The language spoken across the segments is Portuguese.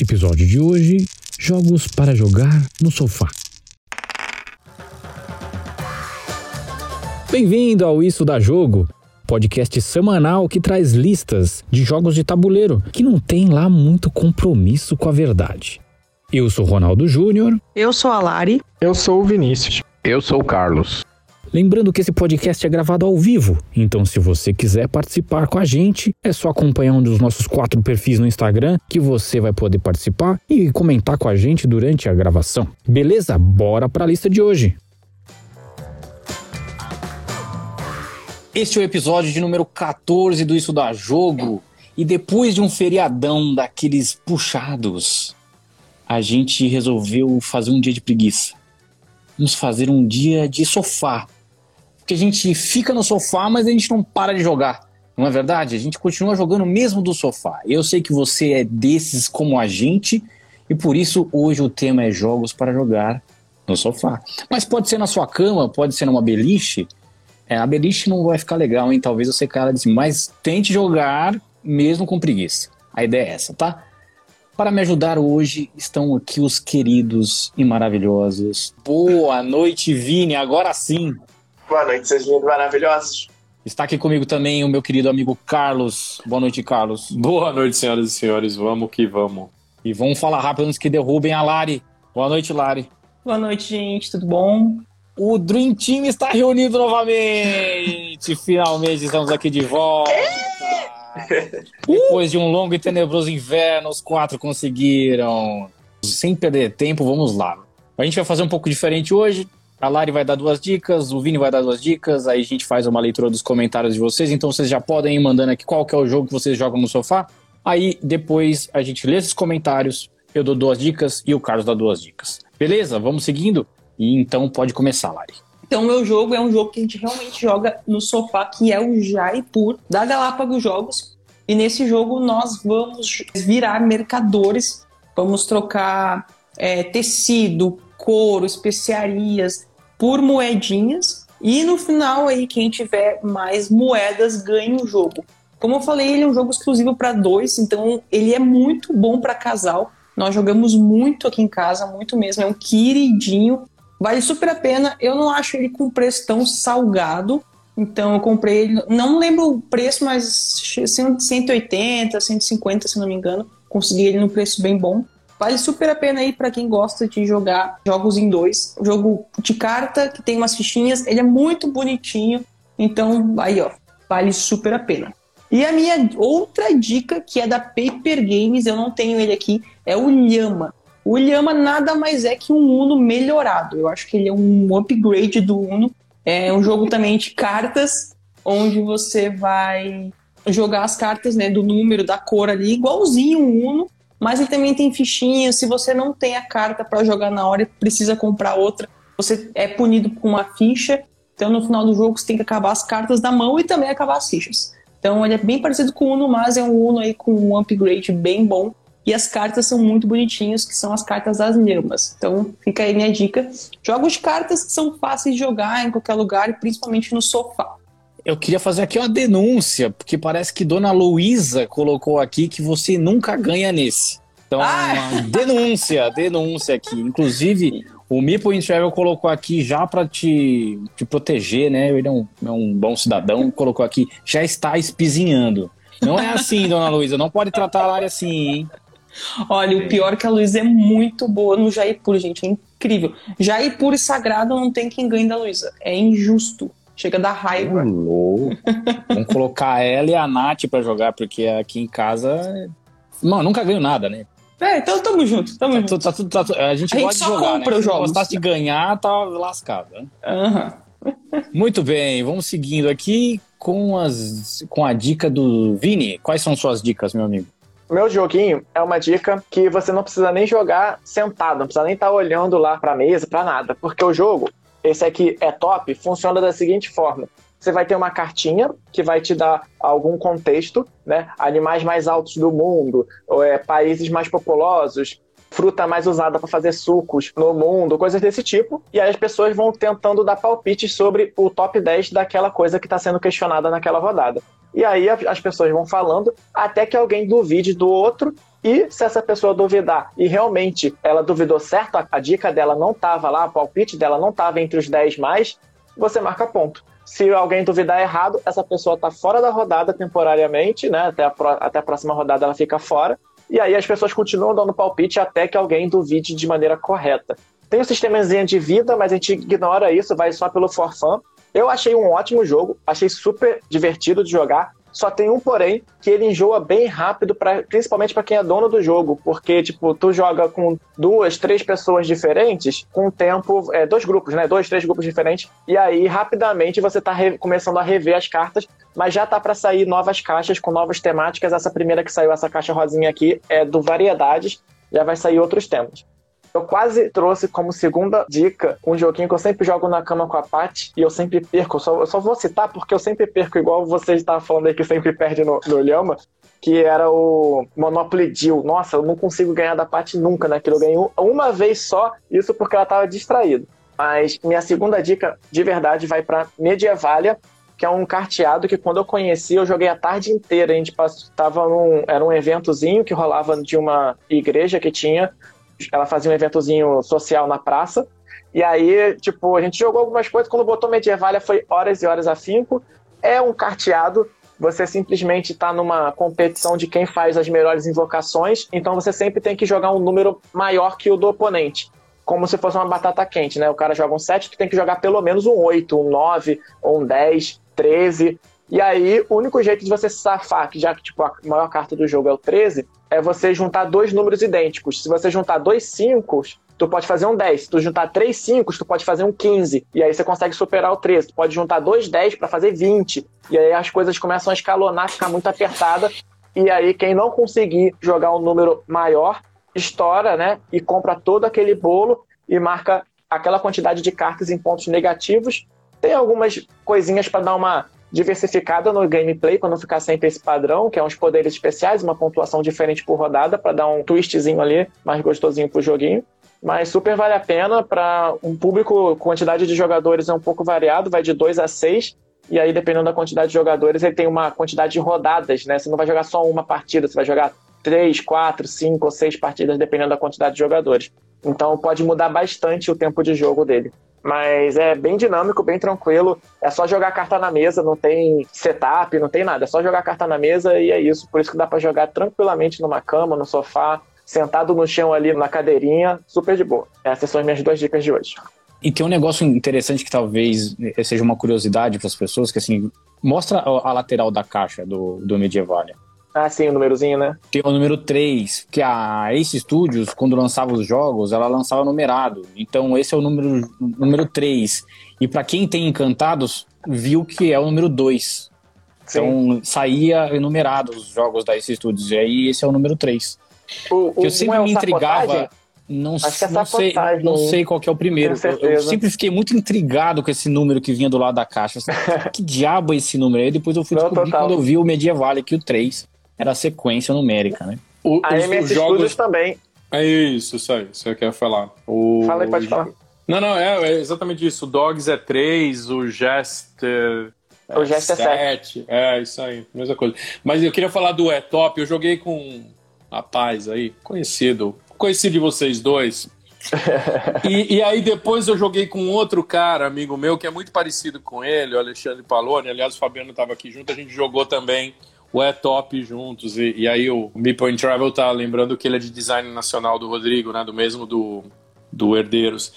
Episódio de hoje: Jogos para jogar no sofá. Bem-vindo ao Isso da Jogo, podcast semanal que traz listas de jogos de tabuleiro que não tem lá muito compromisso com a verdade. Eu sou Ronaldo Júnior. Eu sou a Lari. Eu sou o Vinícius. Eu sou o Carlos. Lembrando que esse podcast é gravado ao vivo, então se você quiser participar com a gente, é só acompanhar um dos nossos quatro perfis no Instagram que você vai poder participar e comentar com a gente durante a gravação. Beleza? Bora para a lista de hoje. Este é o episódio de número 14 do Isso da Jogo. E depois de um feriadão daqueles puxados, a gente resolveu fazer um dia de preguiça. Vamos fazer um dia de sofá que a gente fica no sofá, mas a gente não para de jogar. Não é verdade? A gente continua jogando mesmo do sofá. Eu sei que você é desses como a gente, e por isso hoje o tema é jogos para jogar no sofá. Mas pode ser na sua cama, pode ser numa beliche. É, a beliche não vai ficar legal, hein? Talvez você cara assim, mas tente jogar mesmo com preguiça. A ideia é essa, tá? Para me ajudar hoje estão aqui os queridos e maravilhosos. Boa noite, Vini. Agora sim. Boa noite, seus lindos maravilhosos. Está aqui comigo também o meu querido amigo Carlos. Boa noite, Carlos. Boa noite, senhoras e senhores. Vamos que vamos. E vamos falar rápido antes que derrubem a Lari. Boa noite, Lari. Boa noite, gente. Tudo bom? O Dream Team está reunido novamente. Finalmente estamos aqui de volta. Depois de um longo e tenebroso inverno, os quatro conseguiram. Sem perder tempo, vamos lá. A gente vai fazer um pouco diferente hoje. A Lari vai dar duas dicas, o Vini vai dar duas dicas, aí a gente faz uma leitura dos comentários de vocês, então vocês já podem ir mandando aqui qual que é o jogo que vocês jogam no sofá. Aí depois a gente lê esses comentários, eu dou duas dicas e o Carlos dá duas dicas. Beleza? Vamos seguindo? E então pode começar, Lari. Então, meu jogo é um jogo que a gente realmente joga no sofá, que é o Jaipur, da Galápagos Jogos. E nesse jogo nós vamos virar mercadores, vamos trocar é, tecido, couro, especiarias, por moedinhas. E no final aí, quem tiver mais moedas ganha o jogo. Como eu falei, ele é um jogo exclusivo para dois, então ele é muito bom para casal. Nós jogamos muito aqui em casa, muito mesmo. É um queridinho, vale super a pena. Eu não acho ele com preço tão salgado, então eu comprei ele. Não lembro o preço, mas 180, 150, se não me engano. Consegui ele no preço bem bom. Vale super a pena aí para quem gosta de jogar jogos em dois. Jogo de carta que tem umas fichinhas, ele é muito bonitinho. Então, aí ó, vale super a pena. E a minha outra dica, que é da Paper Games, eu não tenho ele aqui, é o Lhama. O Lhama nada mais é que um Uno melhorado. Eu acho que ele é um upgrade do Uno. É um jogo também de cartas, onde você vai jogar as cartas né, do número, da cor ali, igualzinho o Uno, mas ele também tem fichinhas. Se você não tem a carta para jogar na hora e precisa comprar outra, você é punido com uma ficha. Então, no final do jogo, você tem que acabar as cartas da mão e também acabar as fichas. Então, ele é bem parecido com o Uno, mas é um Uno aí com um upgrade bem bom. E as cartas são muito bonitinhas, que são as cartas das lhamas. Então, fica aí minha dica. Jogos de cartas que são fáceis de jogar em qualquer lugar, principalmente no sofá. Eu queria fazer aqui uma denúncia, porque parece que Dona Luísa colocou aqui que você nunca ganha nesse. Então, ah! denúncia, denúncia aqui. Inclusive, o Meeple Travel colocou aqui já para te, te proteger, né? Ele é um, é um bom cidadão, colocou aqui, já está espizinhando. Não é assim, Dona Luísa, não pode tratar a área assim, hein? Olha, o pior é que a Luísa é muito boa no Jaipur, gente, é incrível. Jaipur e Sagrado não tem quem ganhe da Luísa, é injusto. Chega da raiva. Louco. Vamos colocar ela e a Nath pra jogar, porque aqui em casa. Mano, nunca ganho nada, né? É, então tamo junto, tamo tá, junto. Tá, tá, tá, a gente, a gente só jogar, compra né? os jogos. Se gostasse de ganhar, tá lascado, né? Uhum. Muito bem, vamos seguindo aqui com, as, com a dica do Vini. Quais são suas dicas, meu amigo? Meu joguinho é uma dica que você não precisa nem jogar sentado, não precisa nem estar tá olhando lá pra mesa, pra nada, porque o jogo esse aqui é top, funciona da seguinte forma. Você vai ter uma cartinha que vai te dar algum contexto, né? Animais mais altos do mundo, ou é, países mais populosos, fruta mais usada para fazer sucos no mundo, coisas desse tipo. E aí as pessoas vão tentando dar palpites sobre o top 10 daquela coisa que está sendo questionada naquela rodada. E aí as pessoas vão falando até que alguém duvide do outro e se essa pessoa duvidar e realmente ela duvidou certo, a, dica dela não estava lá, o palpite dela não estava entre os 10 mais, você marca ponto. Se alguém duvidar errado, essa pessoa está fora da rodada temporariamente, né? Até a, até a próxima rodada ela fica fora. E aí as pessoas continuam dando palpite até que alguém duvide de maneira correta. Tem um sistemazinho de vida, mas a gente ignora isso, vai só pelo for fun. Eu achei um ótimo jogo, achei super divertido de jogar. Só tem um porém, que ele enjoa bem rápido, pra, principalmente para quem é dono do jogo, porque, tipo, tu joga com duas, três pessoas diferentes, com tempo, é, dois grupos, né? Dois, três grupos diferentes, e aí rapidamente você tá começando a rever as cartas, mas já tá para sair novas caixas com novas temáticas. Essa primeira que saiu, essa caixa rosinha aqui, é do Variedades, já vai sair outros temas. Eu quase trouxe como segunda dica um joguinho que eu sempre jogo na cama com a Paty e eu sempre perco. Eu só, eu só vou citar porque eu sempre perco, igual você estava falando aí que sempre perde no, no Lhama, que era o Monopoly Deal. Nossa, eu não consigo ganhar da Paty nunca naquilo. Eu ganhei uma vez só, isso porque ela estava distraída. Mas minha segunda dica, de verdade, vai para Medievalia, que é um carteado que quando eu conheci, eu joguei a tarde inteira. A gente tava num. Era um eventozinho que rolava de uma igreja que tinha ela fazia um eventozinho social na praça. E aí, tipo, a gente jogou algumas coisas. Quando botou Medievalia foi horas e horas a cinco. É um carteado. Você simplesmente está numa competição de quem faz as melhores invocações. Então você sempre tem que jogar um número maior que o do oponente. Como se fosse uma batata quente, né? O cara joga um 7, tu tem que jogar pelo menos um 8, um 9, ou um 10, 13. E aí, o único jeito de você safar, que já que tipo, a maior carta do jogo é o 13, é você juntar dois números idênticos. Se você juntar dois 5, tu pode fazer um 10. Se tu juntar três 5, tu pode fazer um 15. E aí você consegue superar o 13. Tu pode juntar dois 10 para fazer 20. E aí as coisas começam a escalonar, ficar muito apertada. E aí quem não conseguir jogar um número maior, estoura, né? E compra todo aquele bolo e marca aquela quantidade de cartas em pontos negativos. Tem algumas coisinhas para dar uma diversificada no gameplay, não ficar sempre esse padrão, que é uns poderes especiais, uma pontuação diferente por rodada, para dar um twistzinho ali, mais gostosinho pro joguinho. Mas super vale a pena para um público, quantidade de jogadores é um pouco variado, vai de 2 a 6. E aí, dependendo da quantidade de jogadores, ele tem uma quantidade de rodadas, né? Você não vai jogar só uma partida, você vai jogar 3, 4, 5 ou 6 partidas, dependendo da quantidade de jogadores. Então pode mudar bastante o tempo de jogo dele. Mas é bem dinâmico, bem tranquilo. É só jogar carta na mesa, não tem setup, não tem nada. É só jogar carta na mesa e é isso. Por isso que dá para jogar tranquilamente numa cama, no sofá, sentado no chão ali na cadeirinha, super de boa. Essas são as minhas duas dicas de hoje. E tem um negócio interessante que talvez seja uma curiosidade para as pessoas, que assim, mostra a lateral da caixa do, do Medievalia. Ah, sim, o númerozinho, né? Tem o número 3, que a Ace Studios, quando lançava os jogos, ela lançava numerado. Então esse é o número, número 3. E para quem tem Encantados, viu que é o número 2. Então saía enumerado os jogos da Ace Studios. E aí esse é o número 3. O, o, eu sempre é me intrigava. Não, é não, sei, não sei qual é o primeiro. Eu, eu, sempre fiquei muito intrigado com esse número que vinha do lado da caixa. que diabo é esse número? Aí depois eu fui descobrir quando eu vi o Medieval aqui, o 3 era a sequência numérica, né? O, a os, MS os jogos também. É isso, isso aí, isso eu quero falar. O, Fala aí, pode falar. Não, não, é, é, exatamente isso. O Dogs é 3, o Jester. É, o Jester é 7. É, isso aí, mesma coisa. Mas eu queria falar do É Top. Eu joguei com um rapaz aí, conhecido, conhecido de vocês dois. e, e, aí depois eu joguei com outro cara, amigo meu, que é muito parecido com ele, o Alexandre Paloni. Aliás, o Fabiano estava aqui junto, a gente jogou também o É Top juntos. E, e aí o Meeple Travel tá lembrando que ele é de design nacional do Rodrigo, né? Do mesmo do, do Herdeiros.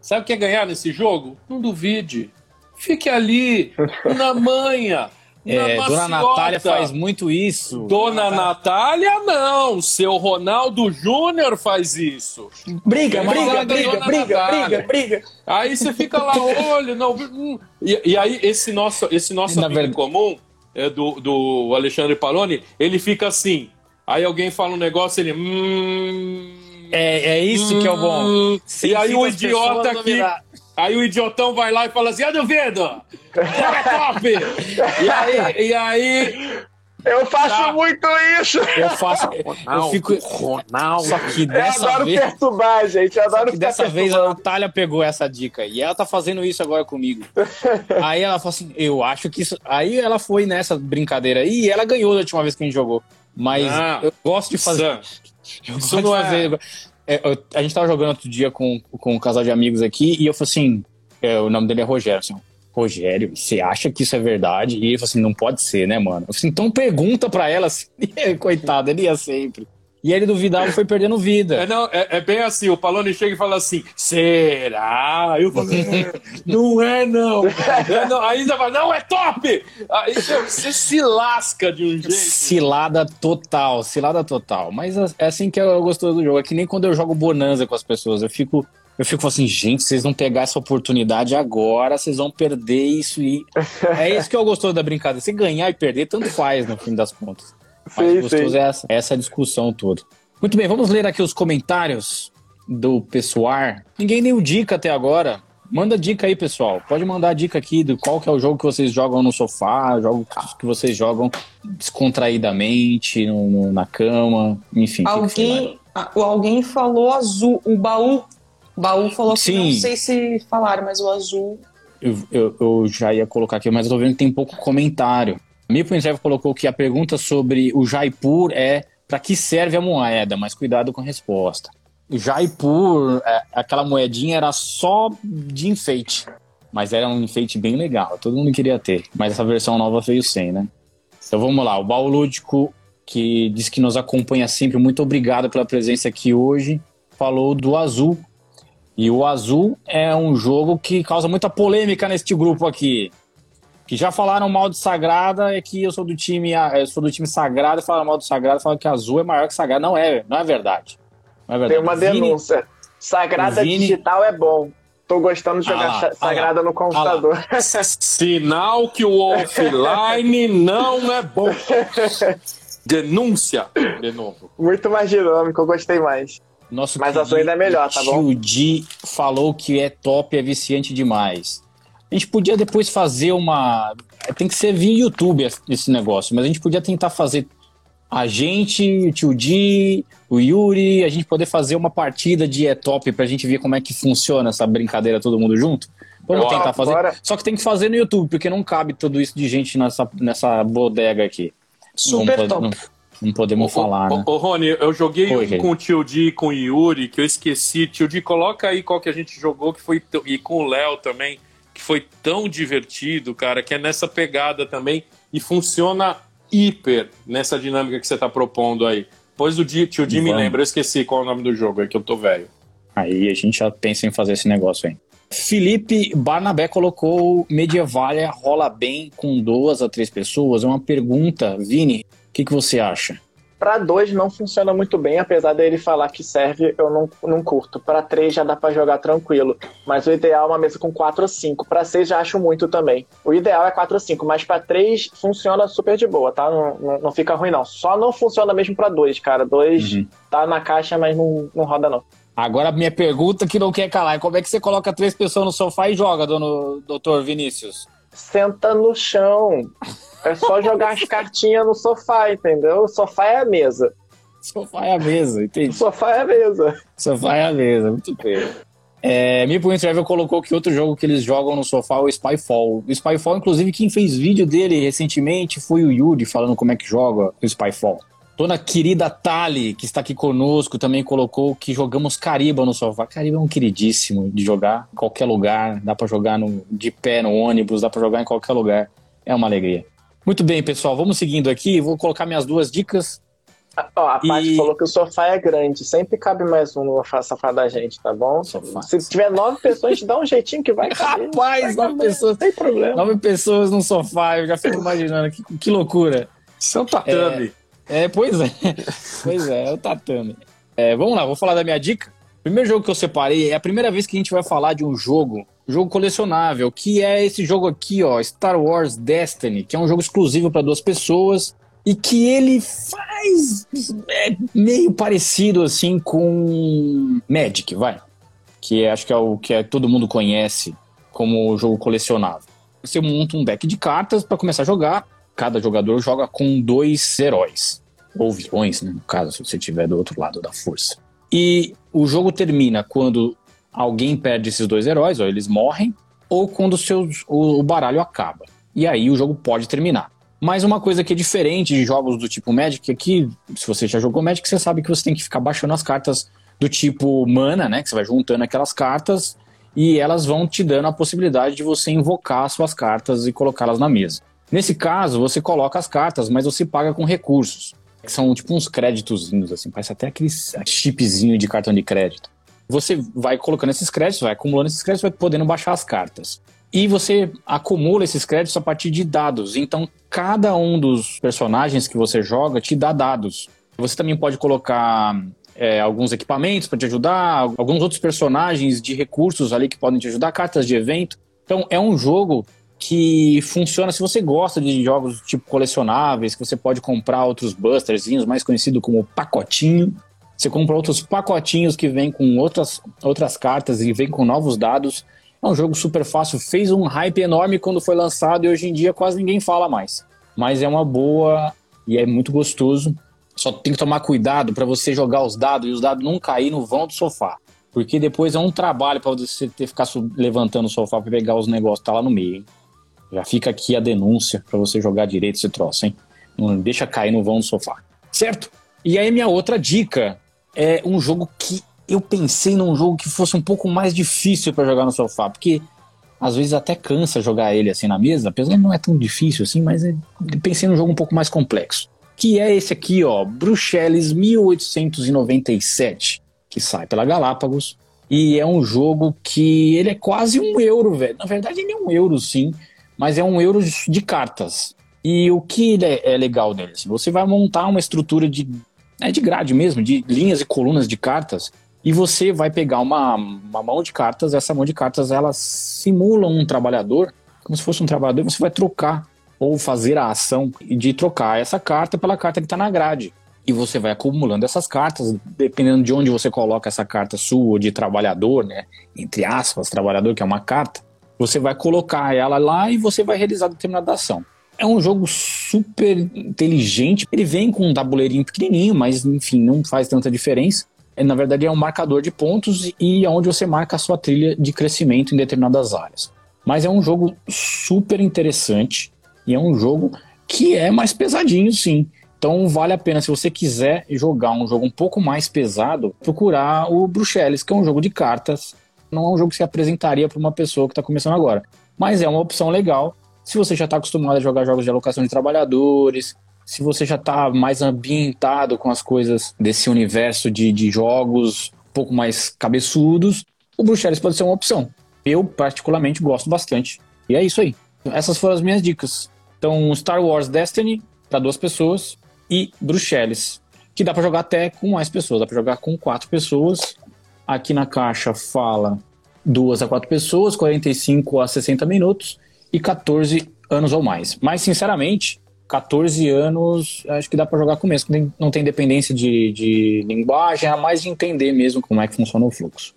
Sabe o que é ganhar nesse jogo? Não duvide. Fique ali, na manha. É, Dona Natália faz muito isso. Dona Natália, não. Seu Ronaldo Júnior faz isso. Briga, briga, briga, briga, briga, briga. Aí você fica lá, olha, não. Hum. E, e aí, esse nosso, esse nosso amigo verdade... comum, é, do, do Alexandre Paloni, ele fica assim. Aí alguém fala um negócio, ele. Hum, é, é isso hum, que é o bom. Hum. e aí o idiota aqui. Aí o idiotão vai lá e fala assim: Eu duvido! Joga top! e aí, e aí Eu faço Tá. muito isso! Eu faço. eu fico. Ronaldo. Só que Eu dessa adoro vez. perturbar, gente. Eu adoro dessa vez a. Natália pegou essa dica e ela tá fazendo isso agora comigo. aí ela falou assim: eu acho que isso. Aí ela foi nessa brincadeira aí e ela ganhou da última vez que a gente jogou. Mas Ah, eu gosto de fazer. Sam, Eu Isso gosto de não é- fazer. É, eu- a gente tava jogando outro dia com, com um casal de amigos aqui e eu falei assim: é, o nome dele é Rogério. Assim, Rogério, você acha que isso é verdade? E ele falou assim: não pode ser, né, mano? Eu falei assim, então pergunta pra ela. Assim, coitado, ele ia sempre. E ele duvidava e foi perdendo vida. É, não, é, é bem assim, o Palone chega e fala assim, será? Eu falo, "É, não é não. É, não. Aí você fala, não, é top! Aí você se lasca de um jeito. Cilada total, cilada total. Mas é assim que eu gosto do jogo. É que nem quando eu jogo Bonanza com as pessoas. Eu fico, eu fico assim, gente, vocês vão pegar essa oportunidade agora, vocês vão perder isso e. É isso que eu gosto da brincadeira. Se ganhar e perder, tanto faz no fim das contas. Mas Sim, gostoso sim. é essa, essa discussão toda. Muito bem, vamos ler aqui os comentários do pessoal. Ninguém deu dica até agora. Manda dica aí, pessoal. Pode mandar dica aqui do qual que é o jogo que vocês jogam no sofá, jogo que vocês jogam descontraídamente, no, no- na cama, enfim. Alguém, o alguém falou azul, o baú. O baú falou que Sim. não sei se falaram, mas o azul. Eu, eu- eu já ia colocar aqui, mas eu tô vendo que tem pouco comentário. Mipo Entrev colocou que a pergunta sobre o Jaipur é para que serve a moeda, mas cuidado com a resposta. O Jaipur, é, aquela moedinha era só de enfeite, mas era um enfeite bem legal, todo mundo queria ter. Mas essa versão nova veio sem, né? Então vamos lá, o Baú Lúdico, que diz que nos acompanha sempre, muito obrigado pela presença aqui hoje, falou do Azul. E o Azul é um jogo que causa muita polêmica neste grupo aqui. Que já falaram mal de Sagrada, é que eu sou do time, eu sou do time Sagrado, e falaram mal do Sagrado, falaram que Azul é maior que Sagrado. Não é, não é verdade. Não é verdade. Tem uma Vini- denúncia. Sagrada Vini- digital é bom. Tô gostando de Ah jogar lá, ah lá, Sagrada no computador. Sinal que o offline não é bom. Denúncia. De novo. Muito mais dinâmico, eu gostei mais. Nosso Mas Azul ainda é melhor, tá bom? O Di falou que é top, é viciante demais. A gente podia depois fazer uma. Tem que ser via YouTube esse negócio, mas a gente podia tentar fazer a gente, o tio Di, o Yuri, a gente poder fazer uma partida de é top pra gente ver como é que funciona essa brincadeira todo mundo junto. Vamos Bora, tentar fazer. bora. Só que tem que fazer no YouTube, porque não cabe tudo isso de gente nessa, nessa bodega aqui. Super não, top. Não, não podemos falar, ô, né? ô, Rony, eu joguei Oi, um com o Tio Di e com o Yuri, que eu esqueci. Tio Di, coloca aí qual que a gente jogou, que foi. E com o Léo também, que foi tão divertido, cara, que é nessa pegada também. E funciona hiper nessa dinâmica que você tá propondo aí. Pois o Di, Tio Di me lembra, eu esqueci qual é o nome do jogo, é que eu tô velho. Aí a gente já pensa em fazer esse negócio aí. Felipe Barnabé colocou Medievalia rola bem com duas a três pessoas. É uma pergunta, Vini, o que, que você acha? Pra dois não funciona muito bem, apesar dele falar que serve, eu não, não curto. Pra três já dá pra jogar tranquilo. Mas o ideal é uma mesa com quatro ou cinco. Pra seis já acho muito também. O ideal é quatro ou cinco, mas pra três funciona super de boa, tá? Não, não, não fica ruim, não. Só não funciona mesmo pra dois, cara. Dois Uhum. tá na caixa, mas não, não roda, não. Agora minha pergunta que não quer calar é como é que você coloca três pessoas no sofá e joga, dono, doutor Vinícius? Senta no chão. É só jogar as cartinhas no sofá, entendeu? O sofá é a mesa. Sofá é a mesa, O entendi. sofá é a mesa. Sofá é a mesa, muito bem. É, Meeple Travel colocou que outro jogo que eles jogam no sofá é o Spyfall. O Spyfall, inclusive, quem fez vídeo dele recentemente foi o Yuri, falando como é que joga o Spyfall. Dona querida Tali, que está aqui conosco, também colocou que jogamos Cariba no sofá. Cariba é um queridíssimo de jogar em qualquer lugar, dá pra jogar no, de pé no ônibus, dá pra jogar em qualquer lugar. É uma alegria. Muito bem, pessoal, vamos seguindo aqui. Vou colocar minhas duas dicas. Ó, a E- Paty falou que o sofá é grande. Sempre cabe mais um no sofá da gente, tá bom? Sofá. Se tiver nove pessoas, a gente dá um jeitinho que vai caber. Rapaz, nove pessoas. Não tem problema. Nove pessoas num sofá, eu já fico imaginando que, que loucura. Isso é um tatame. É, pois é. pois é, é o tatame. É, vamos lá, vou falar da minha dica. Primeiro jogo que eu separei é a primeira vez que a gente vai falar de um jogo, jogo colecionável, que é esse jogo aqui, ó, Star Wars Destiny, que é um jogo exclusivo para duas pessoas e que ele faz é, meio parecido assim com Magic, vai. Que é- acho que é o que é, todo mundo conhece como jogo colecionável. Você monta um deck de cartas para começar a jogar cada jogador joga com dois heróis. Ou vilões, né, no caso, se você estiver do outro lado da força. E o jogo termina quando alguém perde esses dois heróis, ou eles morrem, ou quando seus, o, o baralho acaba. E aí o jogo pode terminar. Mas uma coisa que é diferente de jogos do tipo Magic é que, se você já jogou Magic, você sabe que você tem que ficar baixando as cartas do tipo mana, né? Que você vai juntando aquelas cartas e elas vão te dando a possibilidade de você invocar suas cartas e colocá-las na mesa. Nesse caso, você coloca as cartas, mas você paga com recursos, que são tipo uns créditozinhos, assim, parece até aquele chipzinho de cartão de crédito. Você vai colocando esses créditos, vai acumulando esses créditos, vai podendo baixar as cartas. E você acumula esses créditos a partir de dados. Então, cada um dos personagens que você joga te dá dados. Você também pode colocar é, alguns equipamentos para te ajudar, alguns outros personagens de recursos ali que podem te ajudar, cartas de evento. Então, é um jogo que funciona se você gosta de jogos tipo colecionáveis, que você pode comprar outros busterzinhos, mais conhecido como pacotinho. Você compra outros pacotinhos que vêm com outras, outras cartas e vêm com novos dados. É um jogo super fácil, fez um hype enorme quando foi lançado e hoje em dia quase ninguém fala mais. Mas é uma boa e é muito gostoso. Só tem que tomar cuidado para você jogar os dados e os dados não cair no vão do sofá. Porque depois é um trabalho para você ter que ficar levantando o sofá para pegar os negócios tá lá no meio, hein? Já fica aqui a denúncia para você jogar direito esse troço, hein? Não deixa cair no vão do sofá. Certo? E aí minha outra dica é um jogo que eu pensei num jogo que fosse um pouco mais difícil para jogar no sofá, porque às vezes até cansa jogar ele assim na mesa, apesar de não é tão difícil assim, mas eu pensei num jogo um pouco mais complexo. Que é esse aqui, ó, Bruxelas 1897, que sai pela Galápagos. E é um jogo que ele é quase um euro, velho. Na verdade, ele é um euro, sim, mas é um euro de cartas. E o que é, é legal dele? Assim, você vai montar uma estrutura de, é de grade mesmo, de linhas e colunas de cartas, e você vai pegar uma, uma mão de cartas, essa mão de cartas ela simula um trabalhador, como se fosse um trabalhador, você vai trocar ou fazer a ação de trocar essa carta pela carta que está na grade. E você vai acumulando essas cartas, dependendo de onde você coloca essa carta sua de trabalhador, né? Entre aspas, trabalhador, que é uma carta, você vai colocar ela lá e você vai realizar determinada ação. É um jogo super inteligente. Ele vem com um tabuleirinho pequenininho, mas enfim, não faz tanta diferença. É, na verdade é um marcador de pontos e é onde você marca a sua trilha de crescimento em determinadas áreas. Mas é um jogo super interessante e é um jogo que é mais pesadinho, sim. Então vale a pena, se você quiser jogar um jogo um pouco mais pesado, procurar o Bruxelas, que é um jogo de cartas. Não é um jogo que se apresentaria para uma pessoa que está começando agora. Mas é uma opção legal se você já está acostumado a jogar jogos de alocação de trabalhadores, se você já está mais ambientado com as coisas desse universo de, de jogos um pouco mais cabeçudos, o Bruxelas pode ser uma opção. Eu, particularmente, gosto bastante. E é isso aí. Essas foram as minhas dicas. Então, Star Wars Destiny, para duas pessoas, e Bruxelas, que dá para jogar até com mais pessoas. Dá para jogar com quatro pessoas. Aqui na caixa fala duas a quatro pessoas, 45 a 60 minutos e 14 anos ou mais. Mas, sinceramente, 14 anos, acho que dá para jogar com mesmo. Não tem dependência de, de linguagem, é mais de entender mesmo como é que funciona o fluxo.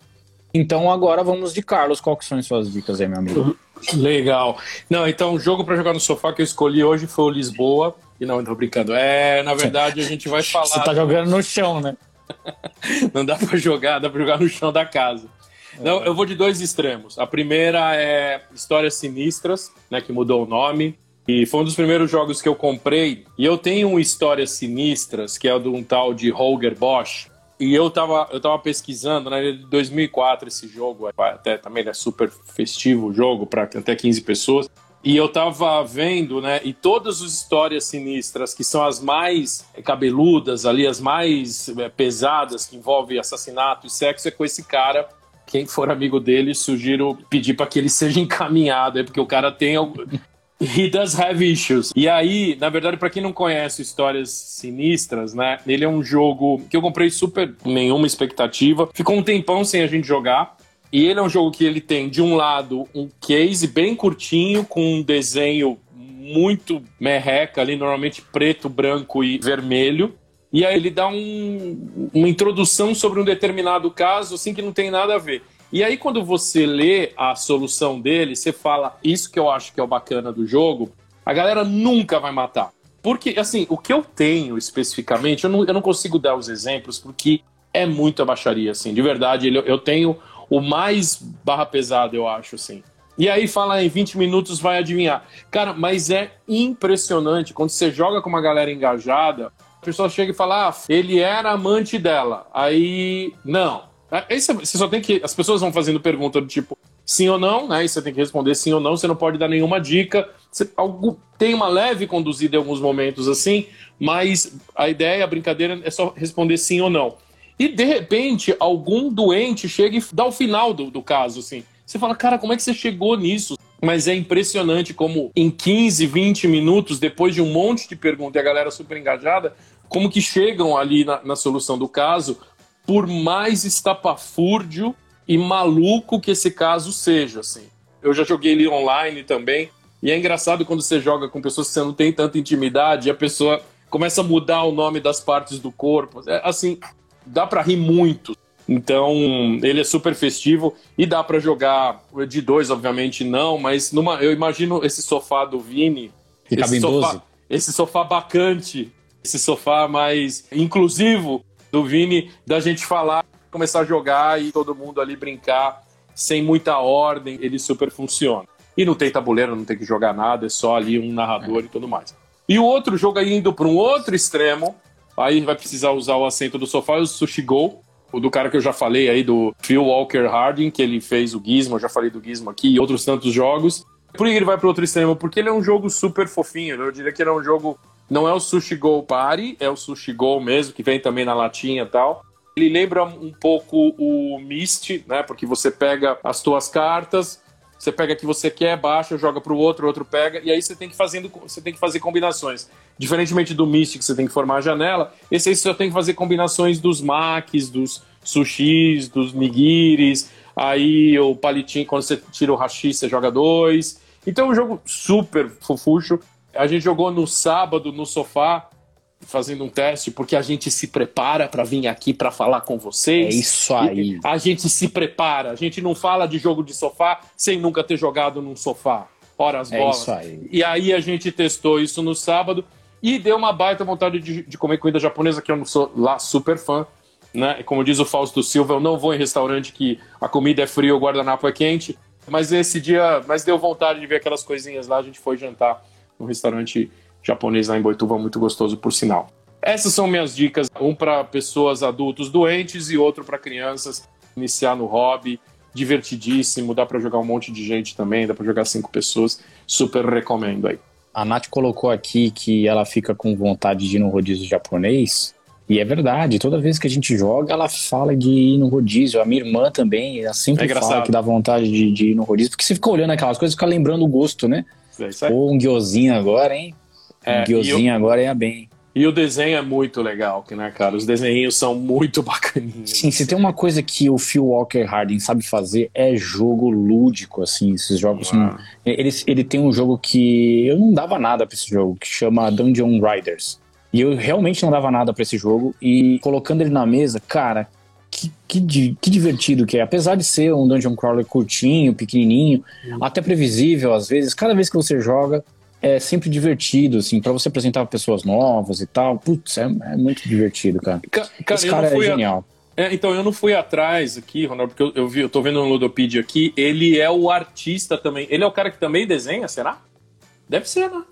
Então agora vamos de Carlos. Qual que são as suas dicas aí, meu amigo? Legal. Não, então o jogo para jogar no sofá que eu escolhi hoje foi o Lisboa. E não, tô brincando. É, na verdade, a gente vai falar. Você tá jogando no chão, né? não dá para jogar, dá para jogar no chão da casa. Não, eu vou de dois extremos. A primeira é Histórias Sinistras, né, que mudou o nome. E foi um dos primeiros jogos que eu comprei. E eu tenho um Histórias Sinistras, que é o de um tal de Holger Bosch. E eu tava, eu tava pesquisando, né? De 2004 esse jogo, até também é super festivo o jogo, para até 15 pessoas. E eu tava vendo, né? E todas as histórias sinistras, que são as mais cabeludas ali, as mais é, pesadas, que envolvem assassinato e sexo, é com esse cara quem for amigo dele, sugiro pedir para que ele seja encaminhado, porque o cara tem He does have issues. E aí, na verdade, para quem não conhece histórias sinistras, né? Ele é um jogo que eu comprei super nenhuma expectativa. Ficou um tempão sem a gente jogar. E ele é um jogo que ele tem, de um lado, um case bem curtinho, com um desenho muito merreca ali, normalmente preto, branco e vermelho. E aí ele dá um, uma introdução sobre um determinado caso, assim, que não tem nada a ver. E aí, quando você lê a solução dele, você fala: Isso que eu acho que é o bacana do jogo. a galera nunca vai matar. Porque, assim, o que eu tenho especificamente, eu não, eu não consigo dar os exemplos, porque é muita baixaria, assim, de verdade. Eu tenho o mais barra pesada, eu acho, assim. E aí fala em 20 minutos vai adivinhar. Cara, mas é impressionante quando você joga com uma galera engajada, a pessoa chega e fala: "Ah, ele era amante dela". Aí, não. Aí você só tem que as pessoas vão fazendo pergunta do tipo sim ou não, né? E você tem que responder sim ou não, você não pode dar nenhuma dica. Você, algo, tem uma leve conduzida em alguns momentos assim, mas a ideia, a brincadeira é só responder sim ou não. E de repente, algum doente chega e dá o final do, do caso, assim. Você fala, cara, como é que você chegou nisso? Mas é impressionante como em 15, 20 minutos, depois de um monte de perguntas e a galera super engajada, como que chegam ali na, na solução do caso, por mais estapafúrdio e maluco que esse caso seja, assim. Eu já joguei ele online também, e é engraçado quando você joga com pessoas que você não tem tanta intimidade e a pessoa começa a mudar o nome das partes do corpo. É, assim, dá para rir muito. Então, ele é super festivo e dá para jogar de dois, obviamente não, mas numa, eu imagino esse sofá do Vini, que esse sofá, 12. esse sofá bacante, esse sofá mais inclusivo do Vini, da gente falar, começar a jogar e todo mundo ali brincar sem muita ordem, ele super funciona. E não tem tabuleiro, não tem que jogar nada, é só ali um narrador é. e tudo mais. E o outro jogo aí indo para um outro extremo, aí vai precisar usar o assento do sofá, é o Sushi Go, o do cara que eu já falei aí, do Phil Walker Harding, que ele fez o Gizmo, eu já falei do Gizmo aqui, e outros tantos jogos. Por que ele vai para outro extremo? Porque ele é um jogo super fofinho, eu diria que ele é um jogo, não é o Sushi Go Party, é o Sushi Go mesmo, que vem também na latinha e tal. Ele lembra um pouco o Myst, né, porque você pega as tuas cartas, você pega que você quer, baixa, joga para o outro, o outro pega, e aí você tem que fazendo, você tem que fazer combinações. Diferentemente do Mystic, você tem que formar a janela, esse aí você só tem que fazer combinações dos makis, dos sushis, dos nigiris, aí o palitinho, quando você tira o hashi, você joga dois. Então é um jogo super fofucho. A gente jogou no sábado no sofá, fazendo um teste, porque a gente se prepara para vir aqui para falar com vocês. É isso aí. A gente se prepara. A gente não fala de jogo de sofá sem nunca ter jogado num sofá. Ora as bolas. É isso aí. E aí a gente testou isso no sábado e deu uma baita vontade de, de comer comida japonesa, que eu não sou lá super fã. Né? Como diz o Fausto Silva, eu não vou em restaurante que a comida é fria, o guardanapo é quente. Mas esse dia, mas deu vontade de ver aquelas coisinhas lá. A gente foi jantar no restaurante japonês lá em Boituva, muito gostoso por sinal. Essas são minhas dicas, um para pessoas adultos doentes e outro para crianças iniciar no hobby, divertidíssimo, dá para jogar um monte de gente também, dá para jogar cinco pessoas, super recomendo aí. A Nath colocou aqui que ela fica com vontade de ir no rodízio japonês. E é verdade, toda vez que a gente joga, ela fala de ir no rodízio. A minha irmã também, ela sempre é fala que dá vontade de, de, ir no rodízio, porque você fica olhando aquelas coisas, fica lembrando o gosto, né? É. Pô, um guiozinho agora, hein? É, Guiozinho agora é bem. E o desenho é muito legal, né, cara? Os desenhos são muito bacaninhos. Sim, se tem uma coisa que o Phil Walker Harding sabe fazer é jogo lúdico, assim. Esses jogos. Ah. Ele, ele tem um jogo que eu não dava nada para esse jogo, que chama Dungeon Riders. E eu realmente não dava nada para esse jogo. E colocando ele na mesa, cara, que, que, que, divertido que é. Apesar de ser um dungeon crawler curtinho, pequenininho, hum. até previsível às vezes, cada vez que você joga, é sempre divertido, assim, para você apresentar pessoas novas e tal. Putz, é, é muito divertido, cara. Ca cara Esse cara é genial. A... É, então, eu não fui atrás aqui, Ronaldo, porque eu, eu, vi, eu tô vendo no Ludopedia aqui, ele é o artista também. Ele é o cara que também desenha, será? Deve ser, né?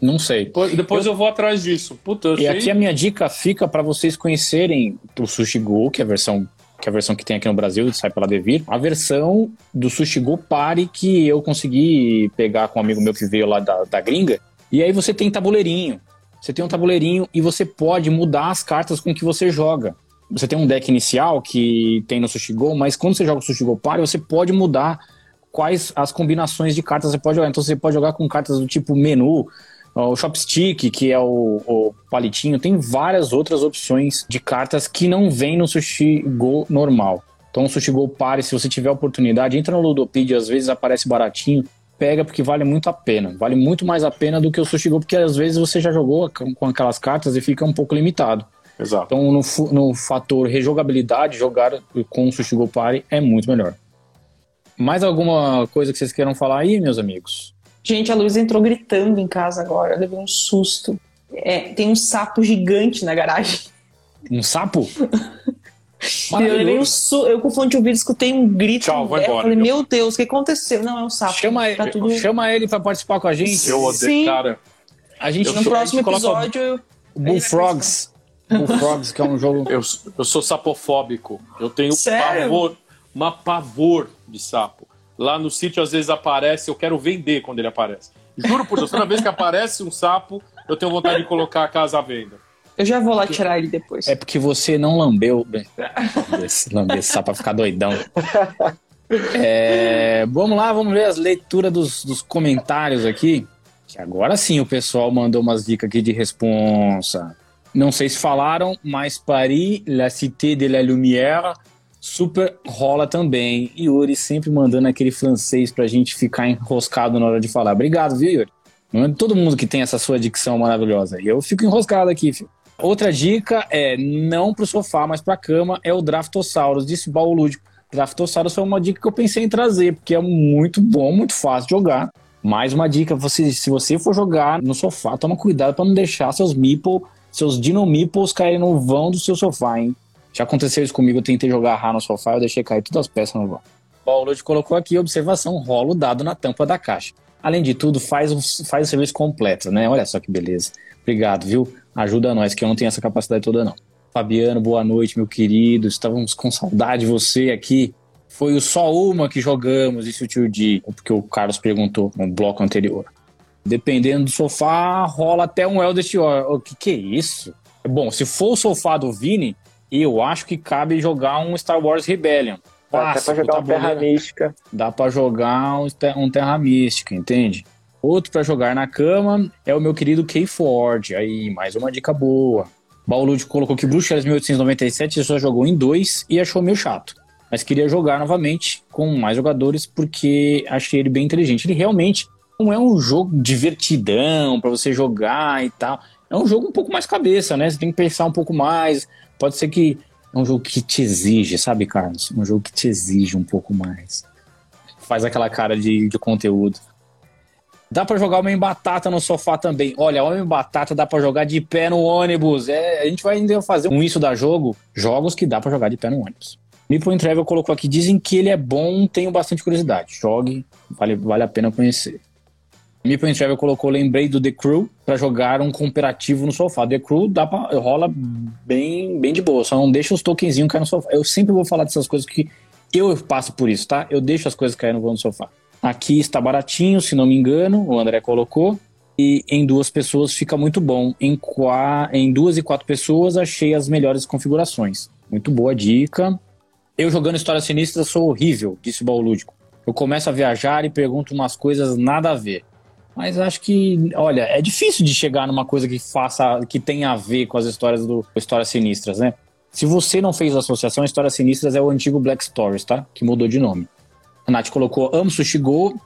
Não sei. Depois, depois eu... eu... vou atrás disso. Puta, e aqui a minha dica fica para vocês conhecerem o Sushi Go, que é a versão que é a versão que tem aqui no Brasil, sai pela Devir, a versão do Sushi Go Party que eu consegui pegar com um amigo meu que veio lá da, da gringa. E aí você tem tabuleirinho. Você tem um tabuleirinho e você pode mudar as cartas com que você joga. Você tem um deck inicial que tem no Sushi Go, mas quando você joga o Sushi Go Party, você pode mudar quais as combinações de cartas você pode jogar. Então você pode jogar com cartas do tipo menu, o Chopstick, que é o, o, palitinho, tem várias outras opções de cartas que não vem no Sushi Go normal. Então, o Sushi Go Pare, se você tiver oportunidade, entra no Ludopedia, às vezes aparece baratinho, pega porque vale muito a pena. Vale muito mais a pena do que o Sushi Go, porque às vezes você já jogou com aquelas cartas e fica um pouco limitado. Exato. Então, no, no fator rejogabilidade, jogar com o Sushi Go Party é muito melhor. Mais alguma coisa que vocês queiram falar aí, meus amigos? Gente, a Luísa entrou gritando em casa agora, eu levei um susto. É, tem um sapo gigante na garagem. Um sapo? eu levei um su... Eu com fone de ouvido escutei um grito. Tchau, vou embora, Falei, meu. Deus, o que aconteceu? Não, é um sapo. Chama, Tá ele, tudo- chama ele pra participar com a gente. Eu odeio, Sim. cara. A gente Eu No sou- próximo gente episódio. Bullfrogs. Bullfrogs, que é um jogo. Eu, eu sou sapofóbico. Eu tenho Sério? pavor, uma pavor de sapo. Lá no sítio, às vezes aparece, eu quero vender quando ele aparece. Juro por Deus, toda vez que aparece um sapo, eu tenho vontade de colocar a casa à venda. Eu já vou lá tirar ele depois. É porque você não lambeu. Esse, lamber esse sapo pra ficar doidão. É, vamos lá, vamos ver as leituras dos, dos comentários aqui. Que agora sim o pessoal mandou umas dicas aqui de responsa. Não sei se falaram, mas Paris, La Cité de la Lumière, super rola também. Yuri sempre mandando aquele francês pra gente ficar enroscado na hora de falar. Obrigado, viu, Yuri? Não é todo mundo que tem essa sua dicção maravilhosa. E eu fico enroscado aqui, filho. Outra dica é não pro sofá, mas pra cama, é o Draftosaurus, disse Baú Lúdico. Draftosaurus foi uma dica que eu pensei em trazer, porque é muito bom, muito fácil de jogar. Mais uma dica, você, se você for jogar no sofá, toma cuidado pra não deixar seus meeple, seus dino meeples caírem no vão do seu sofá, hein? Já aconteceu isso comigo, eu tentei jogar Ra no sofá, eu deixei cair todas as peças no vão. Baú Lúdico colocou aqui, observação, rola o dado na tampa da caixa. Além de tudo, faz, o- faz o serviço completo, né? Olha só que beleza. Obrigado, viu? Ajuda nós, que eu não tenho essa capacidade toda, não. Fabiano, boa noite, meu querido. Estávamos com saudade de você aqui. Foi o só uma que jogamos, disse o tio Di, porque o Carlos perguntou no bloco anterior. Dependendo do sofá, rola até um Eldest War. O que, que é isso? Bom, se for o sofá do Vini, eu acho que cabe jogar um Star Wars Rebellion. Dá pra jogar uma Terra. Mística. Dá pra jogar um, te- um Terra Mística, entende? Outro pra jogar na cama é o meu querido K-Ford. Aí, mais uma dica boa. Baulude colocou que Bruxelas 1897 ele só jogou em dois e achou meio chato. Mas queria jogar novamente com mais jogadores porque achei ele bem inteligente. Ele realmente não é um jogo divertidão pra você jogar e tal. É um jogo um pouco mais cabeça, né? Você tem que pensar um pouco mais. Pode ser que é um jogo que te exige, sabe, Carlos? Um jogo que te exige um pouco mais faz aquela cara de, de conteúdo. Dá pra jogar Homem Batata no sofá também. Olha, Homem Batata dá pra jogar de pé no ônibus. É, a gente vai ainda fazer um isso da jogo, jogos que dá pra jogar de pé no ônibus. Meeple Travel colocou aqui, dizem que ele é bom, tenho bastante curiosidade. Jogue, vale, vale a pena conhecer. Meeple Travel colocou, lembrei do The Crew pra jogar um cooperativo no sofá. The Crew dá pra, rola bem, bem de boa, só não deixa os tokenzinhos cair no sofá. Eu sempre vou falar dessas coisas que eu passo por isso, tá? Eu deixo as coisas cair no sofá. Aqui está baratinho, se não me engano, o André colocou. E em duas pessoas fica muito bom. Em, qua... em duas e quatro pessoas achei as melhores configurações. Muito boa dica. Eu jogando História Sinistra sou horrível, disse o Baú Lúdico. Eu começo a viajar e pergunto umas coisas nada a ver. Mas acho que, olha, é difícil de chegar numa coisa que faça, que tenha a ver com as histórias do Histórias Sinistras, né? Se você não fez a associação, Histórias Sinistras é o antigo Black Stories, tá? Que mudou de nome. A Nath colocou Amo Sushi Go.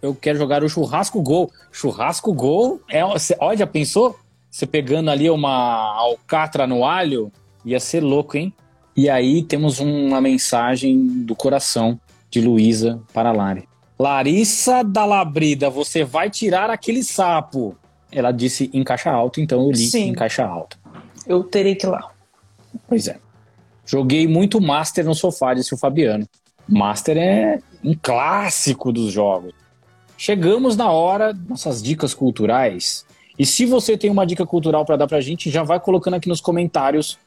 Eu quero jogar o Churrasco Go. Churrasco Go? É, olha, já pensou? Você pegando ali uma alcatra no alho? Ia ser louco, hein? E aí temos uma mensagem do coração de Luísa para Lari. Larissa da Labrida, você vai tirar aquele sapo. Ela disse em caixa alta, então eu li Sim. em caixa alta. Eu terei que ir lá. Pois é. Joguei muito Master no sofá, disse o Fabiano. Master é um clássico dos jogos. Chegamos na hora, nossas dicas culturais. E se você tem uma dica cultural para dar pra gente, já vai colocando aqui nos comentários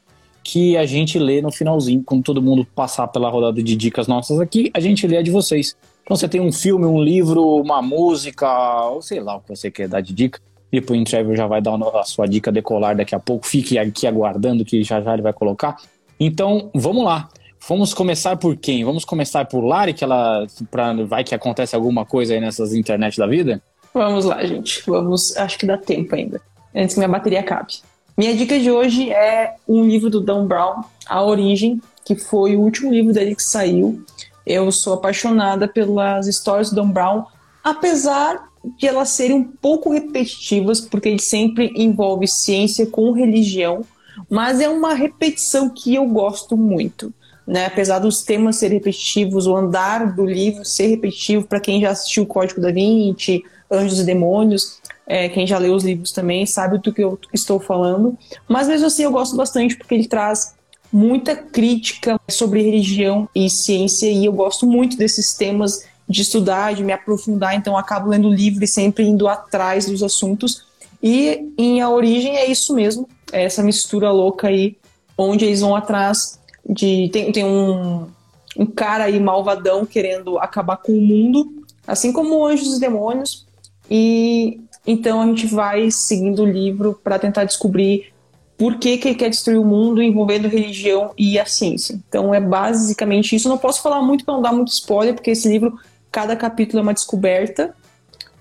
que a gente lê no finalzinho. Quando todo mundo passar pela rodada de dicas nossas aqui, a gente lê a de vocês. Então você tem um filme, um livro, uma música, ou sei lá o que você quer dar de dica. E o Travel já vai dar a sua dica decolar daqui a pouco. Fique aqui aguardando que já já ele vai colocar. Então, vamos lá. Vamos começar por quem? Vamos começar por Lari, que ela pra, vai que acontece alguma coisa aí nessas internet da vida? Vamos lá, gente. Vamos. Acho que dá tempo ainda. Antes que minha bateria acabe. Minha dica de hoje é um livro do Dan Brown, A Origem, que foi o último livro dele que saiu. Eu sou apaixonada pelas histórias do Dan Brown, apesar de elas serem um pouco repetitivas, porque ele sempre envolve ciência com religião, Mas é uma repetição que eu gosto muito. Né? Apesar dos temas serem repetitivos, o andar do livro ser repetitivo, para quem já assistiu o Código da Vinci, Anjos e Demônios, é, quem já leu os livros também sabe do que eu estou falando. Mas mesmo assim eu gosto bastante porque ele traz muita crítica sobre religião e ciência e eu gosto muito desses temas de estudar, de me aprofundar, então acabo lendo livro e sempre indo atrás dos assuntos. E em A Origem é isso mesmo, é essa mistura louca aí, onde eles vão atrás de. Tem, tem um, um cara aí malvadão querendo acabar com o mundo, assim como Anjos e Demônios, e então a gente vai seguindo o livro para tentar descobrir por que, que ele quer destruir o mundo envolvendo religião e a ciência. Então é basicamente isso. Eu não posso falar muito para não dar muito spoiler, porque esse livro, cada capítulo é uma descoberta.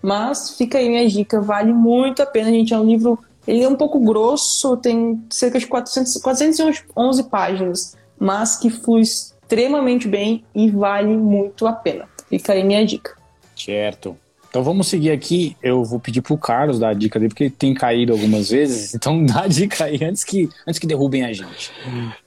Mas fica aí minha dica, vale muito a pena, gente. É um livro, ele é um pouco grosso, tem cerca de 400, 411 páginas, mas que flui extremamente bem e vale muito a pena. Fica aí minha dica. Certo. Então vamos seguir aqui. Eu vou pedir pro Carlos dar a dica dele, porque ele tem caído algumas vezes. Então dá a dica aí antes que, antes que derrubem a gente.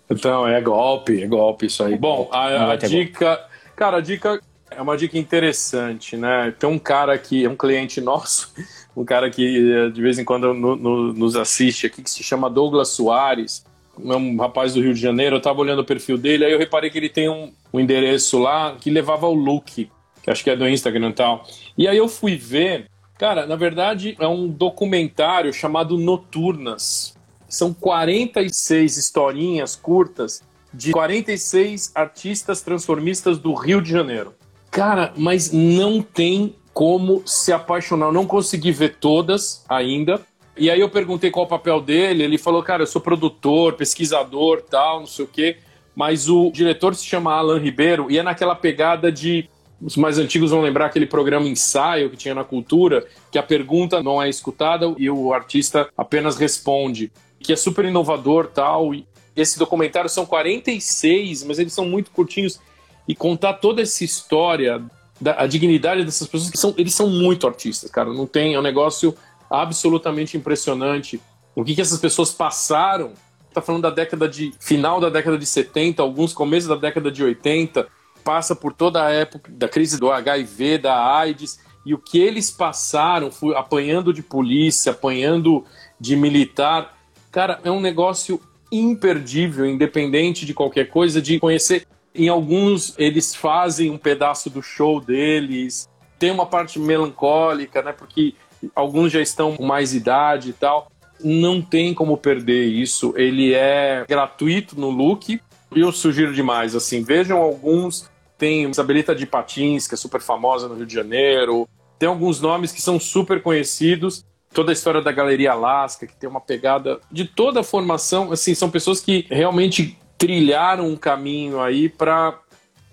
Então, é golpe, é golpe isso aí. Bom, a, a dica. Golpe. Cara, a dica é uma dica interessante, né? Tem um cara que é um cliente nosso, um cara que de vez em quando no, no, nos assiste aqui, que se chama Douglas Soares, é um rapaz do Rio de Janeiro. Eu tava olhando o perfil dele, aí eu reparei que ele tem um, um endereço lá que levava o look que acho que é do Instagram e tal. E aí eu fui ver, cara, na verdade é um documentário chamado Noturnas. São 46 historinhas curtas de 46 artistas transformistas do Rio de Janeiro. Cara, mas não tem como se apaixonar. Eu não consegui ver todas ainda. E aí eu perguntei qual o papel dele. Ele falou, cara, eu sou produtor, pesquisador, tal, não sei o quê. Mas o diretor se chama Alan Ribeiro e é naquela pegada de os mais antigos vão lembrar aquele programa ensaio que tinha na cultura, que a pergunta não é escutada e o artista apenas responde, que é super inovador tal. E esse documentário são 46, mas eles são muito curtinhos e contar toda essa história da a dignidade dessas pessoas que são eles são muito artistas, cara. Não tem é um negócio absolutamente impressionante. O que, que essas pessoas passaram? Tá falando da década de final da década de 70, alguns começos da década de 80 passa por toda a época da crise do HIV, da AIDS, e o que eles passaram, apanhando de polícia, apanhando de militar, cara, é um negócio imperdível, independente de qualquer coisa, de conhecer. Em alguns, eles fazem um pedaço do show deles, tem uma parte melancólica, né? Porque alguns já estão com mais idade e tal. Não tem como perder isso. Ele é gratuito no look. Eu sugiro demais, assim, vejam alguns tem Isabelita de Patins, que é super famosa no Rio de Janeiro. Tem alguns nomes que são super conhecidos. Toda a história da Galeria Alaska, que tem uma pegada de toda a formação. Assim, são pessoas que realmente trilharam um caminho aí para.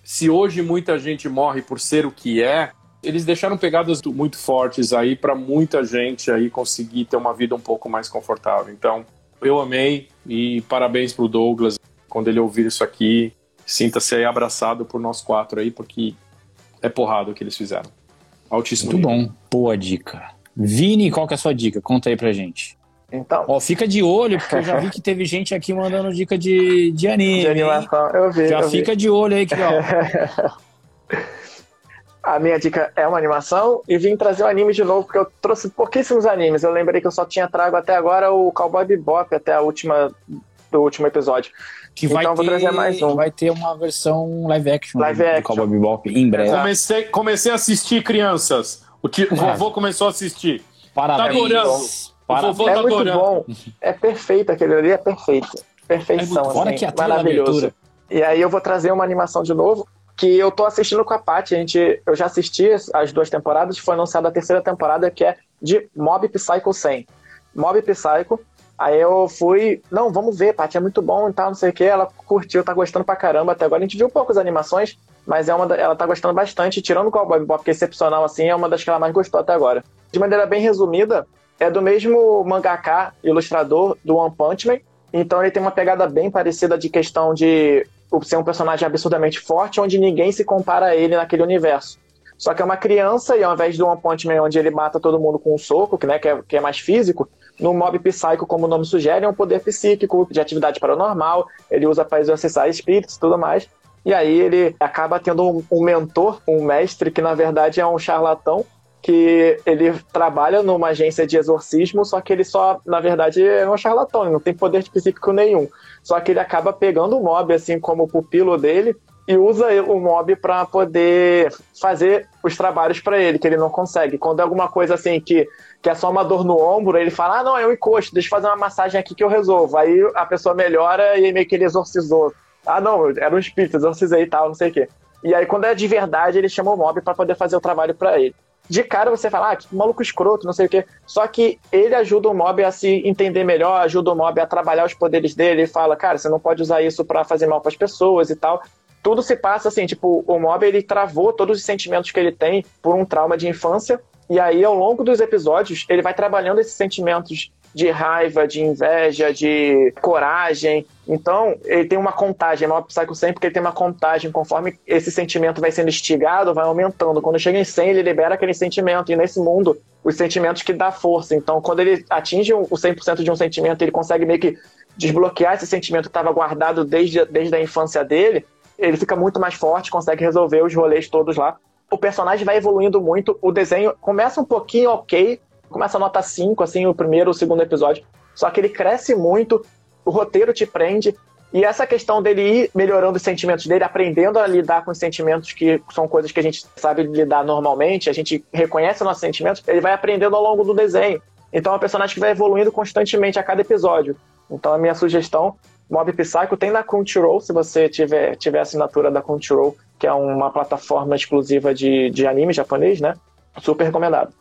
Se hoje muita gente morre por ser o que é, eles deixaram pegadas muito fortes aí para muita gente aí conseguir ter uma vida um pouco mais confortável. Então, eu amei e parabéns pro Douglas quando ele ouvir isso aqui sinta-se aí abraçado por nós quatro aí, porque é porrada o que eles fizeram. Altíssimo Muito nível. bom, boa dica. Vini, qual que é a sua dica? Conta aí pra gente. Então. Ó, fica de olho, porque eu já vi que teve gente aqui mandando dica de, de anime. De animação, eu vi. Já eu fica vi. de olho aí, que ó. A minha dica é uma animação e vim trazer o um anime de novo, porque eu trouxe pouquíssimos animes. Eu lembrei que eu só tinha trago até agora o Cowboy Bebop, até a última do último episódio. Que vai então ter, vou trazer mais um. Vai ter uma versão live action live do, do Cowboy Bebop em breve. Comecei, comecei a assistir, crianças. O, tio, o vovô começou a assistir. Parabéns. Tá adorando. Parabéns. O vovô é tá muito adorando. bom. É perfeito aquele ali, é perfeito. Perfeição, É fora assim, que a maravilhoso. E aí eu vou trazer uma animação de novo, que eu tô assistindo com a Paty. A gente, eu já assisti as duas temporadas, foi anunciada a terceira temporada, que é de Mob Psycho 100. Mob Psycho. Aí eu fui, não, vamos ver, Paty, é muito bom e tal, não sei o que. Ela curtiu, tá gostando pra caramba até agora. A gente viu poucas animações, mas é uma da- ela tá gostando bastante. Tirando o Cowboy Bebop, que é excepcional assim, é uma das que ela mais gostou até agora. De maneira bem resumida, é do mesmo mangaka, ilustrador do One Punch Man. Então ele tem uma pegada bem parecida de questão de ser um personagem absurdamente forte, onde ninguém se compara a ele naquele universo. Só que é uma criança, e ao invés do One Punch Man, onde ele mata todo mundo com um soco, que, né, que, é, que é mais físico, no mob psíquico, como o nome sugere, é um poder psíquico de atividade paranormal, ele usa para exorcizar espíritos e tudo mais. E aí ele acaba tendo um, um mentor, um mestre, que na verdade é um charlatão, que ele trabalha numa agência de exorcismo, só que ele só, na verdade, é um charlatão, ele não tem poder psíquico nenhum. Só que ele acaba pegando o mob, assim, como pupilo dele, e usa o mob para poder fazer os trabalhos para ele, que ele não consegue. Quando é alguma coisa assim que, que é só uma dor no ombro, ele fala: Ah, não, é um encosto, deixa eu fazer uma massagem aqui que eu resolvo. Aí a pessoa melhora e meio que ele exorcizou. Ah, não, era um espírito, exorcizei e tal, não sei o quê. E aí, quando é de verdade, ele chama o mob para poder fazer o trabalho para ele. De cara você fala, ah, que maluco escroto, não sei o quê. Só que ele ajuda o mob a se entender melhor, ajuda o mob a trabalhar os poderes dele. Ele fala, cara, você não pode usar isso para fazer mal para as pessoas e tal tudo se passa assim, tipo, o Mob ele travou todos os sentimentos que ele tem por um trauma de infância, e aí ao longo dos episódios ele vai trabalhando esses sentimentos de raiva, de inveja, de coragem. Então, ele tem uma contagem, Mob Psycho sempre que ele tem uma contagem, conforme esse sentimento vai sendo instigado, vai aumentando. Quando chega em 100, ele libera aquele sentimento, e nesse mundo, os sentimentos que dá força. Então, quando ele atinge o 100% de um sentimento, ele consegue meio que desbloquear esse sentimento que estava guardado desde, desde a infância dele, ele fica muito mais forte, consegue resolver os rolês todos lá. O personagem vai evoluindo muito, o desenho começa um pouquinho ok, começa a nota 5, assim, o primeiro, o segundo episódio, só que ele cresce muito, o roteiro te prende, e essa questão dele ir melhorando os sentimentos dele, aprendendo a lidar com os sentimentos que são coisas que a gente sabe lidar normalmente, a gente reconhece nossos sentimentos, ele vai aprendendo ao longo do desenho. Então é um personagem que vai evoluindo constantemente a cada episódio. Então a minha sugestão Mob Psycho tem na Crunchyroll, se você tiver, tiver assinatura da Crunchyroll, que é uma plataforma exclusiva de, de anime japonês, né? Super recomendado.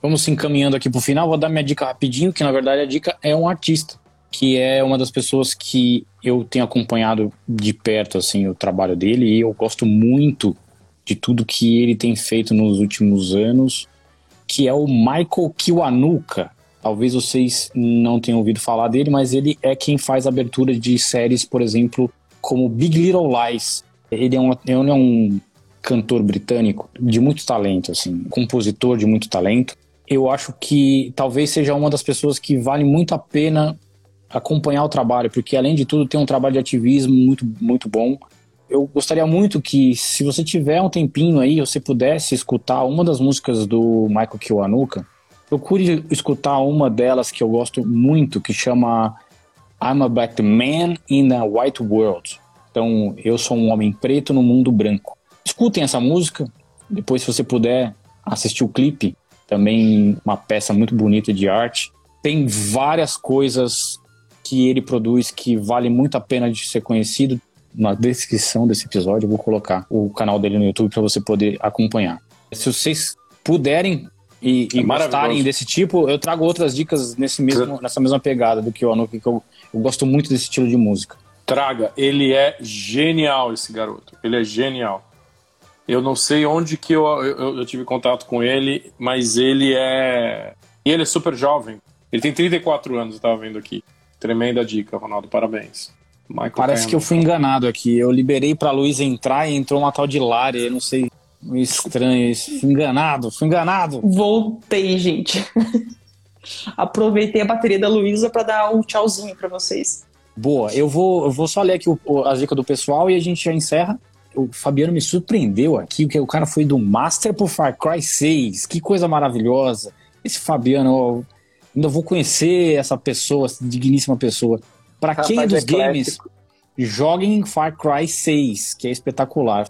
Vamos se encaminhando aqui pro final, vou dar minha dica rapidinho, que na verdade a dica é um artista, que é uma das pessoas que eu tenho acompanhado de perto, assim, o trabalho dele, e eu gosto muito de tudo que ele tem feito nos últimos anos, que é o Michael Kiwanuka. Talvez vocês não tenham ouvido falar dele, mas ele é quem faz abertura de séries, por exemplo, como Big Little Lies. Ele é um, ele é um cantor britânico de muito talento, assim, compositor de muito talento. Eu acho que talvez seja uma das pessoas que vale muito a pena acompanhar o trabalho, porque além de tudo tem um trabalho de ativismo muito, muito bom. Eu gostaria muito que, se você tiver um tempinho aí, você pudesse escutar uma das músicas do Michael Kiwanuka, procure escutar uma delas que eu gosto muito, que chama I'm a Black Man in a White World. Então, eu sou um homem preto no mundo branco. Escutem essa música, depois se você puder assistir o clipe, também uma peça muito bonita de arte. Tem várias coisas que ele produz que vale muito a pena de ser conhecido. Na descrição desse episódio eu vou colocar o canal dele no YouTube para você poder acompanhar. Se vocês puderem e, e é gostarem desse tipo, eu trago outras dicas nesse mesmo, nessa mesma pegada do que o Anuki, que eu, eu gosto muito desse estilo de música. Traga, ele é genial esse garoto, ele é genial. Eu não sei onde que eu, eu, eu tive contato com ele, mas ele é. E ele é super jovem. Ele tem 34 anos, eu tava vendo aqui. Tremenda dica, Ronaldo, parabéns. Michael Parece que eu fui enganado aqui. Eu liberei pra Luiz entrar e entrou uma tal de Lari. Eu não sei Estranho isso. Fui enganado, fui enganado. Voltei, gente. Aproveitei a bateria da Luísa para dar um tchauzinho para vocês. Boa, eu vou, eu vou só ler aqui o, as dicas do pessoal e a gente já encerra. O Fabiano me surpreendeu aqui, que o cara foi do Master pro Far Cry 6. Que coisa maravilhosa. Esse Fabiano, ainda vou conhecer essa pessoa, essa digníssima pessoa. Para quem é dos games, joguem Far Cry 6, que é espetacular.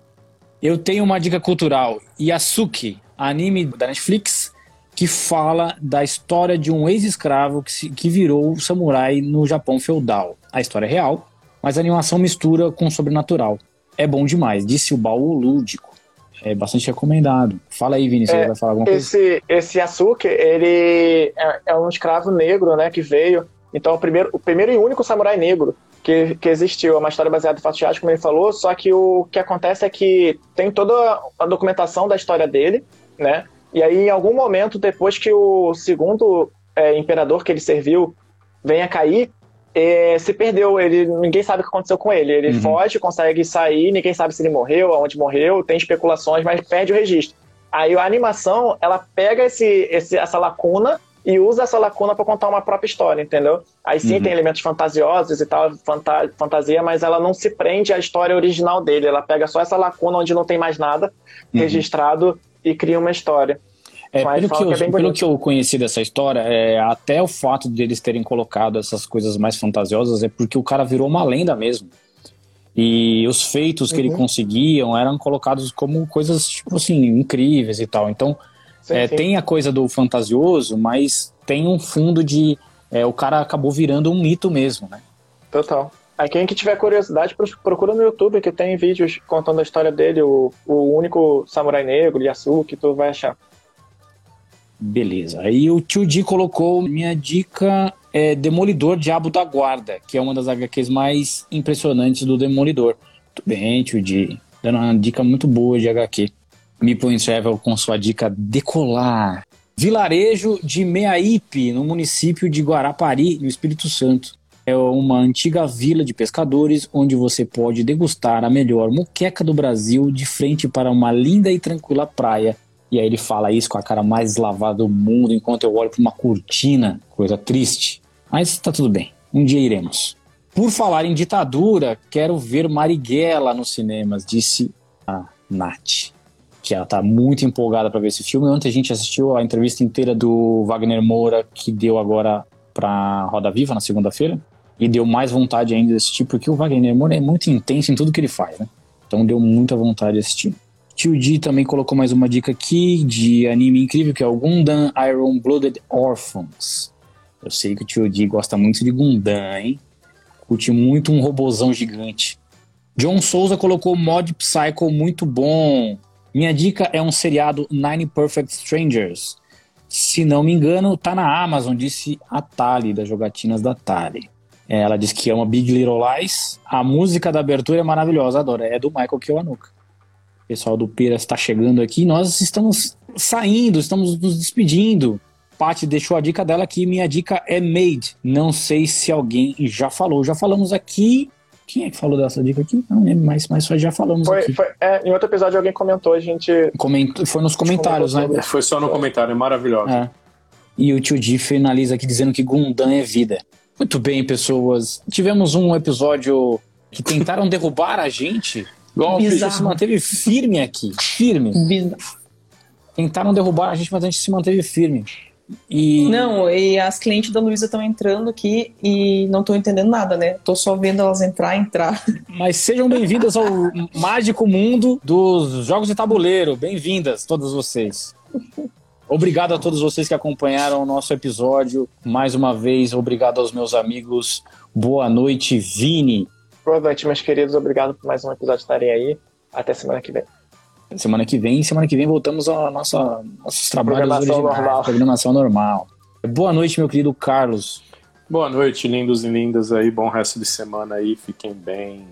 Eu tenho uma dica cultural. Yasuki, anime da Netflix, que fala da história de um ex-escravo que, se, que virou samurai no Japão feudal. A história é real, mas a animação mistura com o sobrenatural. É bom demais, disse o baú lúdico. É bastante recomendado. Fala aí, você é, vai falar alguma esse, coisa? Esse Yasuki, ele é, é, um escravo negro, né, que veio. Então, o primeiro, o primeiro e único samurai negro que, que existiu. É uma história baseada em fatos reais, como ele falou, só que o que acontece é que tem toda a documentação da história dele, né? E aí, em algum momento, depois que o segundo é, imperador que ele serviu venha cair, é, se perdeu. Ele, ninguém sabe o que aconteceu com ele. Ele uhum. foge, consegue sair, ninguém sabe se ele morreu, aonde morreu, tem especulações, mas perde o registro. Aí a animação, ela pega esse, esse, essa lacuna e usa essa lacuna para contar uma própria história, entendeu? Aí sim Uhum. tem elementos fantasiosos e tal, fanta- fantasia, mas ela não se prende à história original dele. Ela pega só essa lacuna onde não tem mais nada Uhum. registrado e cria uma história. É, Mas pelo, que eu, que é pelo que eu conheci dessa história, é, até o fato deles terem colocado essas coisas mais fantasiosas é porque o cara virou uma lenda mesmo. E os feitos que ele Uhum. conseguiam eram colocados como coisas, tipo assim, incríveis e tal. Então, Sim, é, sim. tem a coisa do fantasioso, mas tem um fundo de. é, o cara acabou virando um mito mesmo, né? Total. Aí quem que tiver curiosidade, pro- procura no YouTube, que tem vídeos contando a história dele, o, o único samurai negro, Yasuki, tu vai achar. Beleza. Aí o tio Di colocou minha dica é Demolidor Diabo da Guarda, que é uma das HQs mais impressionantes do Demolidor. Muito bem, tio Di. Dando uma dica muito boa de HQ. Meeple Travel com sua dica Decolar. Vilarejo de Meaípe, no município de Guarapari, no Espírito Santo. É uma antiga vila de pescadores onde você pode degustar a melhor muqueca do Brasil de frente para uma linda e tranquila praia e aí ele fala isso com a cara mais deslavada do mundo, enquanto eu olho para uma cortina, coisa triste. Mas tá tudo bem, um dia iremos. Por falar em ditadura, quero ver Marighella nos cinemas, disse a Nath. Que ela tá muito empolgada para ver esse filme. Ontem a gente assistiu a entrevista inteira do Wagner Moura, que deu agora pra Roda Viva na segunda-feira. E deu mais vontade ainda de assistir, porque o Wagner Moura é muito intenso em tudo que ele faz, né? Então deu muita vontade de assistir. Tio Di também colocou mais uma dica aqui de anime incrível, que é o Gundam Iron Blooded Orphans. Eu sei que o Tio Di gosta muito de Gundam, hein? Curte muito um robozão gigante. John Souza colocou Mod Psycho muito bom. Minha dica é um seriado Nine Perfect Strangers. Se não me engano, tá na Amazon, disse a Tali, das jogatinas da Tali. É, Ela disse que ama Big Little Lies. A música da abertura é maravilhosa, adoro. É do Michael Kiwanuka. O pessoal do Pera está chegando aqui. Nós estamos saindo, estamos nos despedindo. Paty deixou a dica dela aqui. Minha dica é Made. Não sei se alguém já falou. Já falamos aqui. Quem é que falou dessa dica aqui? Não lembro mais, mas já falamos Foi, aqui. foi- é, em outro episódio alguém comentou, a gente. Coment- Foi nos comentários, né? Comentou Foi só no comentário, é maravilhoso. É. E o tio Di finaliza aqui dizendo que Gundam é vida. Muito bem, pessoas. Tivemos um episódio que tentaram derrubar a gente. Golpe Bizarro. se manteve firme aqui. Firme. Bizarro. Tentaram derrubar a gente, mas a gente se manteve firme. E Não, e as clientes da Luísa estão entrando aqui e não tô entendendo nada, né? Tô só vendo elas entrar, entrar. Mas sejam bem-vindas ao mágico mundo dos jogos de tabuleiro. Bem-vindas, todas vocês. Obrigado a todos vocês que acompanharam o nosso episódio. Mais uma vez, obrigado aos meus amigos. Boa noite, Vini. Boa noite, meus queridos. Obrigado por mais um episódio estarem aí. Até semana que vem. Semana que vem, semana que vem voltamos à nossa nossos trabalhos Programação originais, normal. programação normal. Boa noite, meu querido Carlos. Boa noite, lindos e lindas aí. Bom resto de semana aí. Fiquem bem.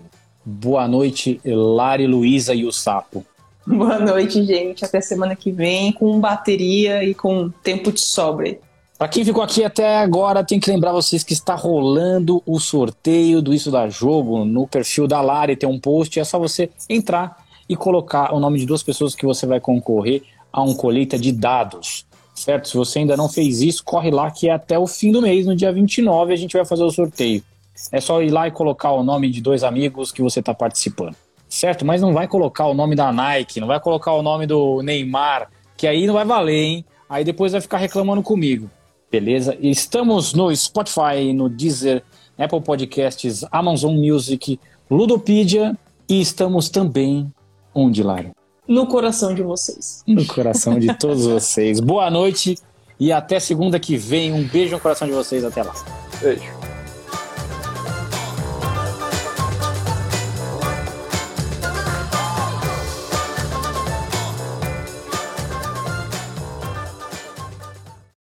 Boa noite, Lari, Luísa e o Sapo. Boa noite, gente. Até semana que vem com bateria e com tempo de sobra. Pra quem ficou aqui até agora, tem que lembrar vocês que está rolando o sorteio do Isso da Jogo no perfil da Lari, tem um post, é só você entrar e colocar o nome de duas pessoas que você vai concorrer a um colheita de dados, certo? Se você ainda não fez isso, corre lá que é até o fim do mês, no dia 29, a gente vai fazer o sorteio. É só ir lá e colocar o nome de dois amigos que você está participando, certo? Mas não vai colocar o nome da Nike, não vai colocar o nome do Neymar, que aí não vai valer, hein? Aí depois vai ficar reclamando comigo. Beleza? Estamos no Spotify, no Deezer, Apple Podcasts, Amazon Music, Ludopedia e estamos também onde, Lara? No coração de vocês. No coração de todos vocês. Boa noite e até segunda que vem. Um beijo no coração de vocês. Até lá. Beijo.